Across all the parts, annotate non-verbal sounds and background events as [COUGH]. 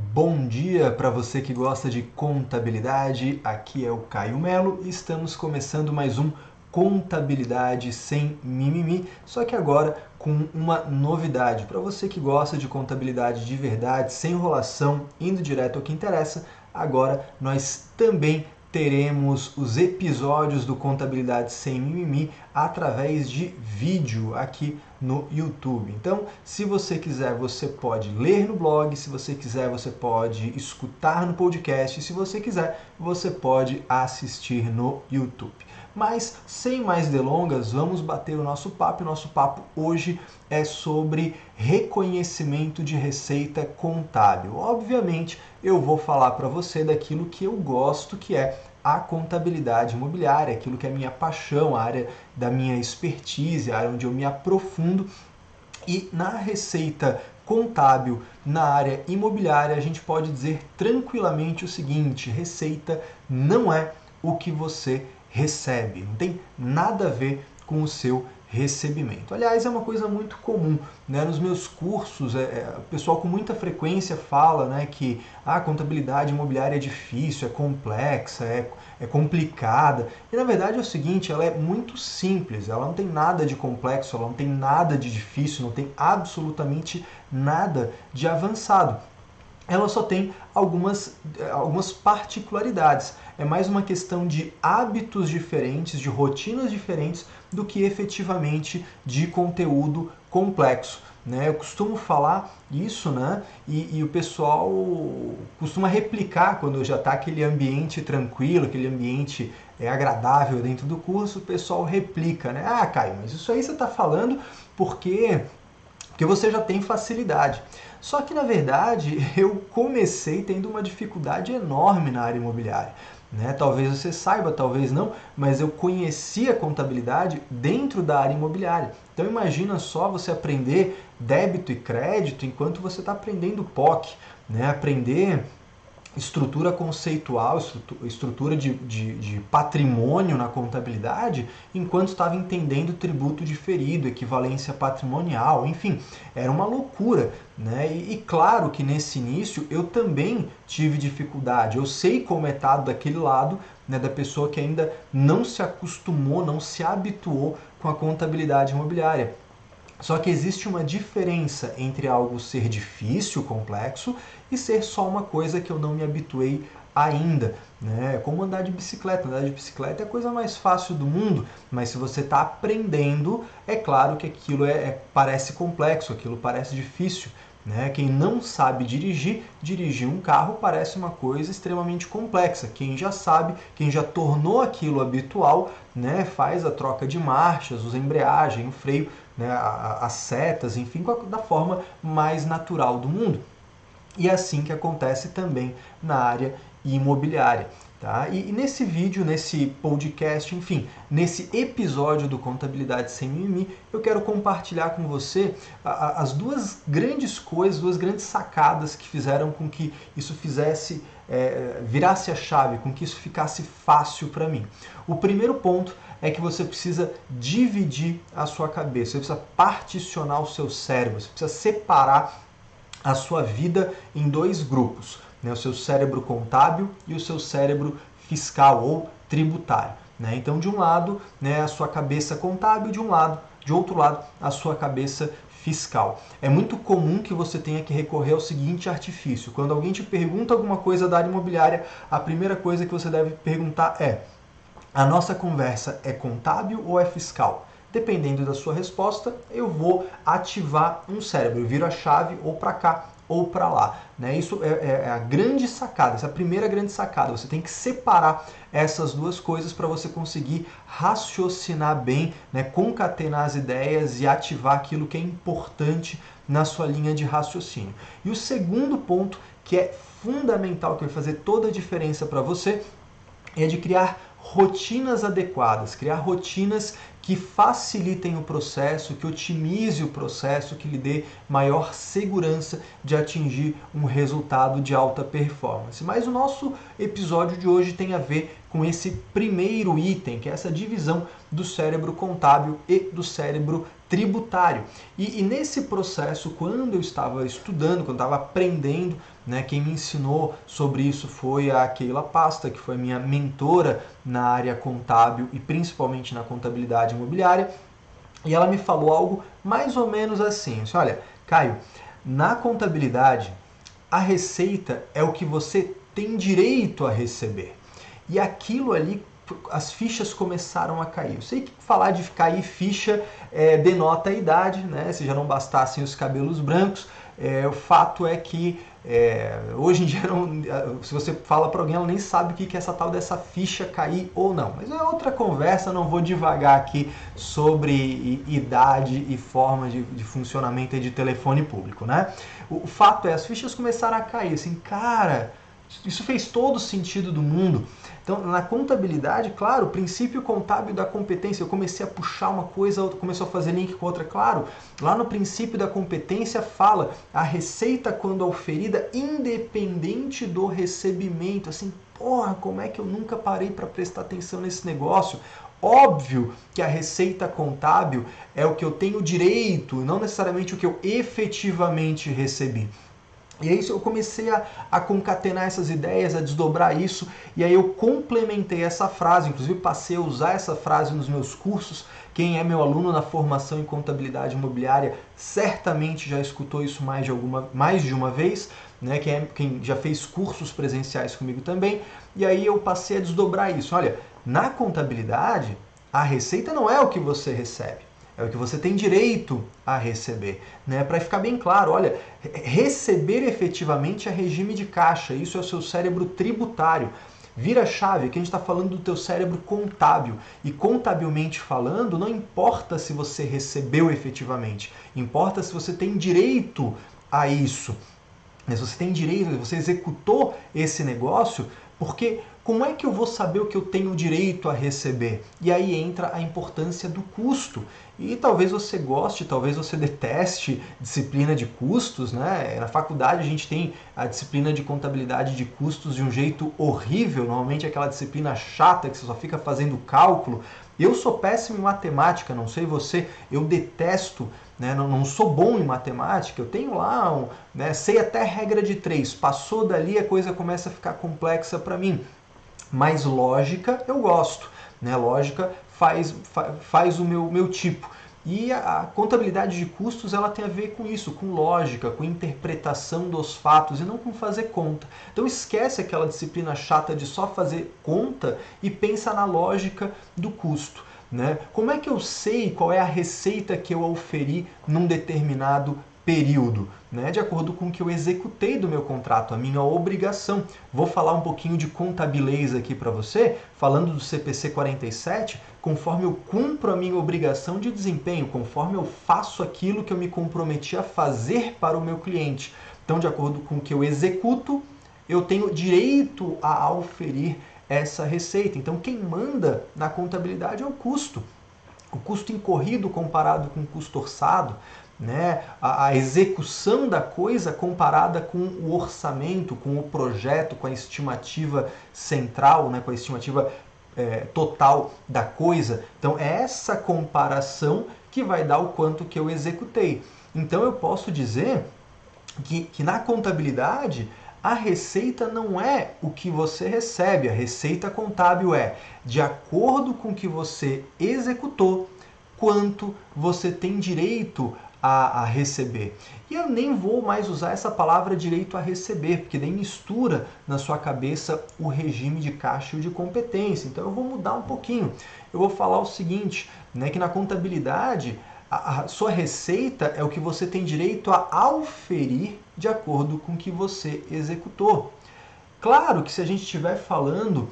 Bom dia para você que gosta de contabilidade. Aqui é o Caio Melo e estamos começando mais um Contabilidade sem mimimi, só que agora com uma novidade. Para você que gosta de contabilidade de verdade, sem enrolação, indo direto ao que interessa, agora nós também teremos os episódios do Contabilidade Sem Mimimi através de vídeo aqui no YouTube. Então, se você quiser, você pode ler no blog, se você quiser, você pode escutar no podcast, se você quiser, você pode assistir no YouTube. Mas, sem mais delongas, vamos bater o nosso papo. O nosso papo hoje é sobre reconhecimento de receita contábil. Obviamente, eu vou falar para você daquilo que eu gosto, que é a contabilidade imobiliária, aquilo que é minha paixão, a área da minha expertise, a área onde eu me aprofundo. E na receita contábil, na área imobiliária, a gente pode dizer tranquilamente o seguinte: receita não é o que você recebe, não tem nada a ver com o seu recebimento. Aliás, é uma coisa muito comum. Né? Nos meus cursos, é, é, o pessoal com muita frequência fala né, que ah, a contabilidade imobiliária é difícil, é complexa, é, é complicada. E na verdade é o seguinte, ela é muito simples, ela não tem nada de complexo, ela não tem nada de difícil, não tem absolutamente nada de avançado ela só tem algumas, algumas particularidades. É mais uma questão de hábitos diferentes, de rotinas diferentes, do que efetivamente de conteúdo complexo. Né? Eu costumo falar isso, né? E, e, o pessoal costuma replicar quando já está aquele ambiente tranquilo, aquele ambiente é, agradável dentro do curso, o pessoal replica, né? Ah, Caio, mas isso aí você está falando porque, porque você já tem facilidade. Só que na verdade [LAUGHS] eu comecei tendo uma dificuldade enorme na área imobiliária. Né? Talvez você saiba, talvez não, mas eu conhecia contabilidade dentro da área imobiliária. Então imagina só você aprender débito e crédito enquanto você está aprendendo POC, né? aprender estrutura conceitual, estrutura de, de, de, patrimônio na contabilidade, enquanto estava entendendo tributo diferido, equivalência patrimonial, enfim, era uma loucura. Né? E, e, claro que nesse início eu também tive dificuldade, eu sei como é estar daquele lado né, da pessoa que ainda não se acostumou, não se habituou com a contabilidade imobiliária. Só que existe uma diferença entre algo ser difícil, complexo, e ser só uma coisa que eu não me habituei ainda. Né? É como andar de bicicleta. Andar de bicicleta é a coisa mais fácil do mundo, mas se você está aprendendo, é claro que aquilo é, é, parece complexo, aquilo parece difícil. Né? Quem não sabe dirigir, dirigir um carro parece uma coisa extremamente complexa. Quem já sabe, quem já tornou aquilo habitual, né? faz a troca de marchas, usa embreagem, o freio, né? as setas, enfim, da forma mais natural do mundo. E é assim que acontece também na área imobiliária. Tá? E, e, nesse vídeo, nesse podcast, enfim, nesse episódio do Contabilidade Sem Mimimi, eu quero compartilhar com você a, a, as duas grandes coisas, duas grandes sacadas que fizeram com que isso fizesse, é, virasse a chave, com que isso ficasse fácil para mim. O primeiro ponto é que você precisa dividir a sua cabeça, você precisa particionar o seu cérebro, você precisa separar a sua vida em dois grupos né, o seu cérebro contábil e o seu cérebro fiscal ou tributário. Né? Então, de um lado, né, a sua cabeça contábil, de um lado, de outro lado, a sua cabeça fiscal. É muito comum que você tenha que recorrer ao seguinte artifício: quando alguém te pergunta alguma coisa da área imobiliária, a primeira coisa que você deve perguntar é: a nossa conversa é contábil ou é fiscal? Dependendo da sua resposta, eu vou ativar um cérebro, eu viro a chave ou para cá ou para lá. Né? Isso é, é, é, a grande sacada, essa é a primeira grande sacada. Você tem que separar essas duas coisas para você conseguir raciocinar bem, né? concatenar as ideias e ativar aquilo que é importante na sua linha de raciocínio. E o segundo ponto, que é fundamental, que vai fazer toda a diferença para você, é de criar rotinas adequadas, criar rotinas que facilitem o processo, que otimize o processo, que lhe dê maior segurança de atingir um resultado de alta performance. Mas o nosso episódio de hoje tem a ver com esse primeiro item, que é essa divisão do cérebro contábil e do cérebro tributário. E, e nesse processo, quando eu estava estudando, quando eu estava aprendendo, né, quem me ensinou sobre isso foi a Keila Pasta, que foi minha mentora na área contábil e principalmente na contabilidade imobiliária. E ela me falou algo mais ou menos assim: olha, Caio, na contabilidade, a receita é o que você tem direito a receber. E aquilo ali as fichas começaram a cair. Eu sei que falar de cair ficha é, denota a idade, né? Se já não bastassem os cabelos brancos, é, o fato é que é, hoje em dia, [LAUGHS] não, se você fala para alguém, ela nem sabe o que é essa tal dessa ficha cair ou não. Mas é outra conversa, não vou devagar aqui sobre idade e forma de, de funcionamento de telefone público, né? O, o fato é, as fichas começaram a cair, assim, cara, isso fez todo sentido do mundo. Então, na contabilidade, claro, o princípio contábil da competência, eu comecei a puxar uma coisa, começou a fazer link com outra, claro. Lá no princípio da competência fala a receita quando oferida independente do recebimento. Assim, porra, como é que eu nunca parei para prestar atenção nesse negócio? Óbvio que a receita contábil é o que eu tenho direito, não necessariamente o que eu efetivamente recebi. E aí eu comecei a, a, concatenar essas ideias, a desdobrar isso, e aí eu complementei essa frase, inclusive passei a usar essa frase nos meus cursos. Quem é meu aluno na formação em contabilidade imobiliária certamente já escutou isso mais de, alguma, mais de uma vez, né? quem, é, quem já fez cursos presenciais comigo também. E aí eu passei a desdobrar isso. Olha, na contabilidade, a receita não é o que você recebe é o que você tem direito a receber. Né? Para ficar bem claro, olha, receber efetivamente é regime de caixa, isso é o seu cérebro tributário. Vira chave, que a gente está falando do teu cérebro contábil. E contabilmente falando, não importa se você recebeu efetivamente, importa se você tem direito a isso. Se você tem direito, você executou esse negócio, porque como é que eu vou saber o que eu tenho direito a receber? E aí entra a importância do custo. E talvez você goste, talvez você deteste disciplina de custos, né? Na faculdade a gente tem a disciplina de contabilidade de custos de um jeito horrível, normalmente é aquela disciplina chata que você só fica fazendo cálculo. Eu sou péssimo em matemática, não sei você, eu detesto, né? não, não sou bom em matemática, eu tenho lá, um, né? sei até regra de três, passou dali a coisa começa a ficar complexa para mim. Mas lógica eu gosto, né? Lógica faz, faz o meu, meu tipo. E a, a, contabilidade de custos ela tem a ver com isso, com lógica, com interpretação dos fatos e não com fazer conta. Então esquece aquela disciplina chata de só fazer conta e pensa na lógica do custo. Né? Como é que eu sei qual é a receita que eu oferi num determinado período, né, de acordo com o que eu executei do meu contrato, a minha obrigação. Vou falar um pouquinho de contabileza aqui para você, falando do CPC 47, conforme eu cumpro a minha obrigação de desempenho, conforme eu faço aquilo que eu me comprometi a fazer para o meu cliente. Então, de acordo com o que eu executo, eu tenho direito a auferir essa receita. Então, quem manda na contabilidade é o custo. O custo incorrido comparado com o custo orçado, né? A, a, execução da coisa comparada com o orçamento, com o projeto, com a estimativa central, né? com a estimativa é, total da coisa. Então, é essa comparação que vai dar o quanto que eu executei. Então, eu posso dizer que, que na contabilidade a receita não é o que você recebe, a receita contábil é de acordo com o que você executou, quanto você tem direito a, a, receber. E eu nem vou mais usar essa palavra direito a receber, porque nem mistura na sua cabeça o regime de caixa e de competência. Então eu vou mudar um pouquinho. Eu vou falar o seguinte, né, que na contabilidade a, a sua receita é o que você tem direito a auferir de acordo com o que você executou. Claro que se a gente estiver falando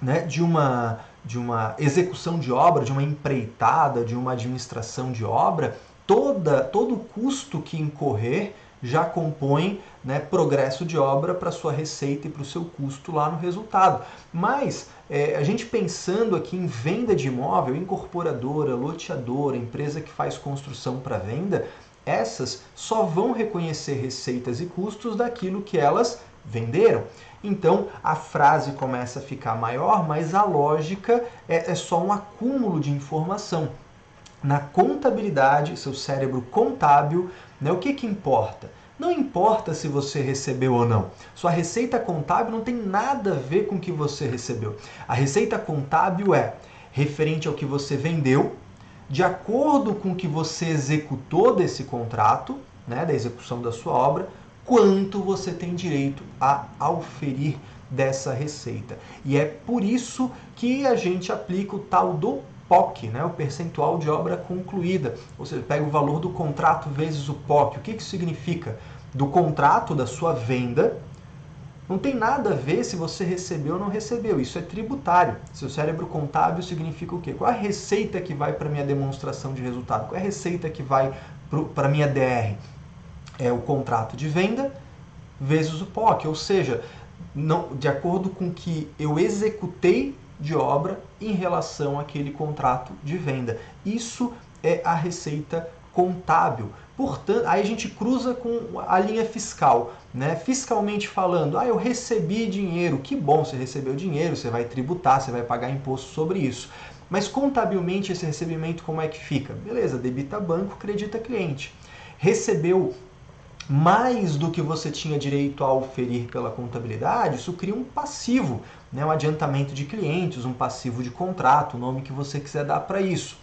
né, de uma de uma execução de obra, de uma empreitada, de uma administração de obra, toda, todo o custo que incorrer já compõem né, progresso de obra para sua receita e para o seu custo lá no resultado. Mas é, a gente pensando aqui em venda de imóvel, incorporadora, loteadora, empresa que faz construção para venda, essas só vão reconhecer receitas e custos daquilo que elas venderam. Então a frase começa a ficar maior, mas a lógica é, é só um acúmulo de informação. Na contabilidade, seu cérebro contábil, né, o que, que importa? Não importa se você recebeu ou não. Sua receita contábil não tem nada a ver com o que você recebeu. A receita contábil é referente ao que você vendeu, de acordo com o que você executou desse contrato, né, da execução da sua obra, quanto você tem direito a auferir dessa receita. E é por isso que a gente aplica o tal do POC, né, o percentual de obra concluída. Ou seja, pega o valor do contrato vezes o POC. O que isso significa? Do contrato da sua venda, não tem nada a ver se você recebeu ou não recebeu. Isso é tributário. Seu cérebro contábil significa o quê? Qual a receita que vai para minha demonstração de resultado? Qual é a receita que vai para minha DR? É o contrato de venda vezes o POC, ou seja, não, de acordo com que eu executei de obra em relação àquele contrato de venda. Isso é a receita contábil. Portanto, aí a gente cruza com a linha fiscal, né? Fiscalmente falando, ah, eu recebi dinheiro, que bom, você recebeu dinheiro, você vai tributar, você vai pagar imposto sobre isso. Mas contabilmente esse recebimento como é que fica? Beleza, debita banco, credita cliente. Recebeu mais do que você tinha direito a oferir pela contabilidade, isso cria um passivo, né? um adiantamento de clientes, um passivo de contrato, o nome que você quiser dar para isso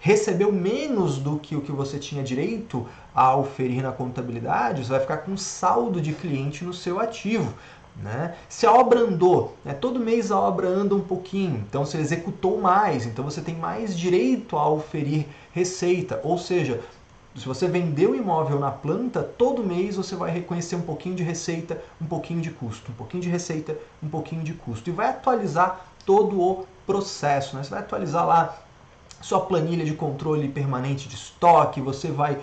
recebeu menos do que o que você tinha direito a oferir na contabilidade, você vai ficar com saldo de cliente no seu ativo. Né? Se a obra andou, né? todo mês a obra anda um pouquinho, então você executou mais, então você tem mais direito a oferir receita. Ou seja, se você vendeu o imóvel na planta, todo mês você vai reconhecer um pouquinho de receita, um pouquinho de custo, um pouquinho de receita, um pouquinho de custo. E vai atualizar todo o processo. Né? Você vai atualizar lá sua planilha de controle permanente de estoque, você vai,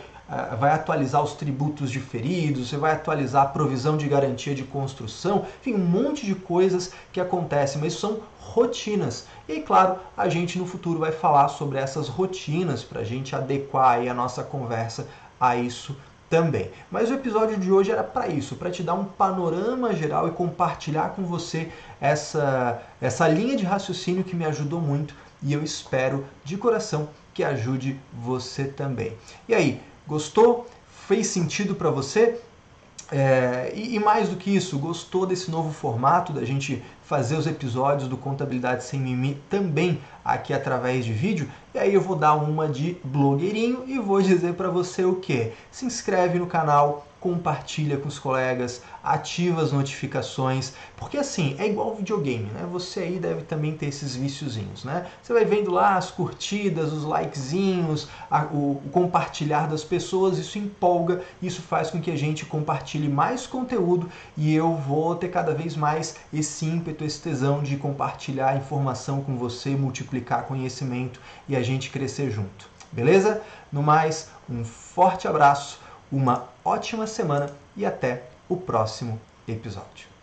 vai atualizar os tributos diferidos, você vai atualizar a provisão de garantia de construção, enfim, um monte de coisas que acontecem, mas são rotinas. E claro, a gente no futuro vai falar sobre essas rotinas para a gente adequar a nossa conversa a isso também. Mas o episódio de hoje era para isso, para te dar um panorama geral e compartilhar com você essa, essa linha de raciocínio que me ajudou muito e eu espero de coração que ajude você também. E aí, gostou? Fez sentido para você? É, e, e, mais do que isso, gostou desse novo formato da gente fazer os episódios do Contabilidade Sem Mimi também aqui através de vídeo? E aí eu vou dar uma de blogueirinho e vou dizer para você o que? Se inscreve no canal, compartilha com os colegas, ativa as notificações, porque assim, é igual videogame, né? Você aí deve também ter esses viciozinhos, né? Você vai vendo lá as curtidas, os likezinhos, a, o, o, compartilhar das pessoas, isso empolga, isso faz com que a gente compartilhe mais conteúdo e eu vou ter cada vez mais esse ímpeto, esse tesão de compartilhar informação com você, multiplicar conhecimento e a gente crescer junto. Beleza? No mais, um forte abraço uma ótima semana e até o próximo episódio.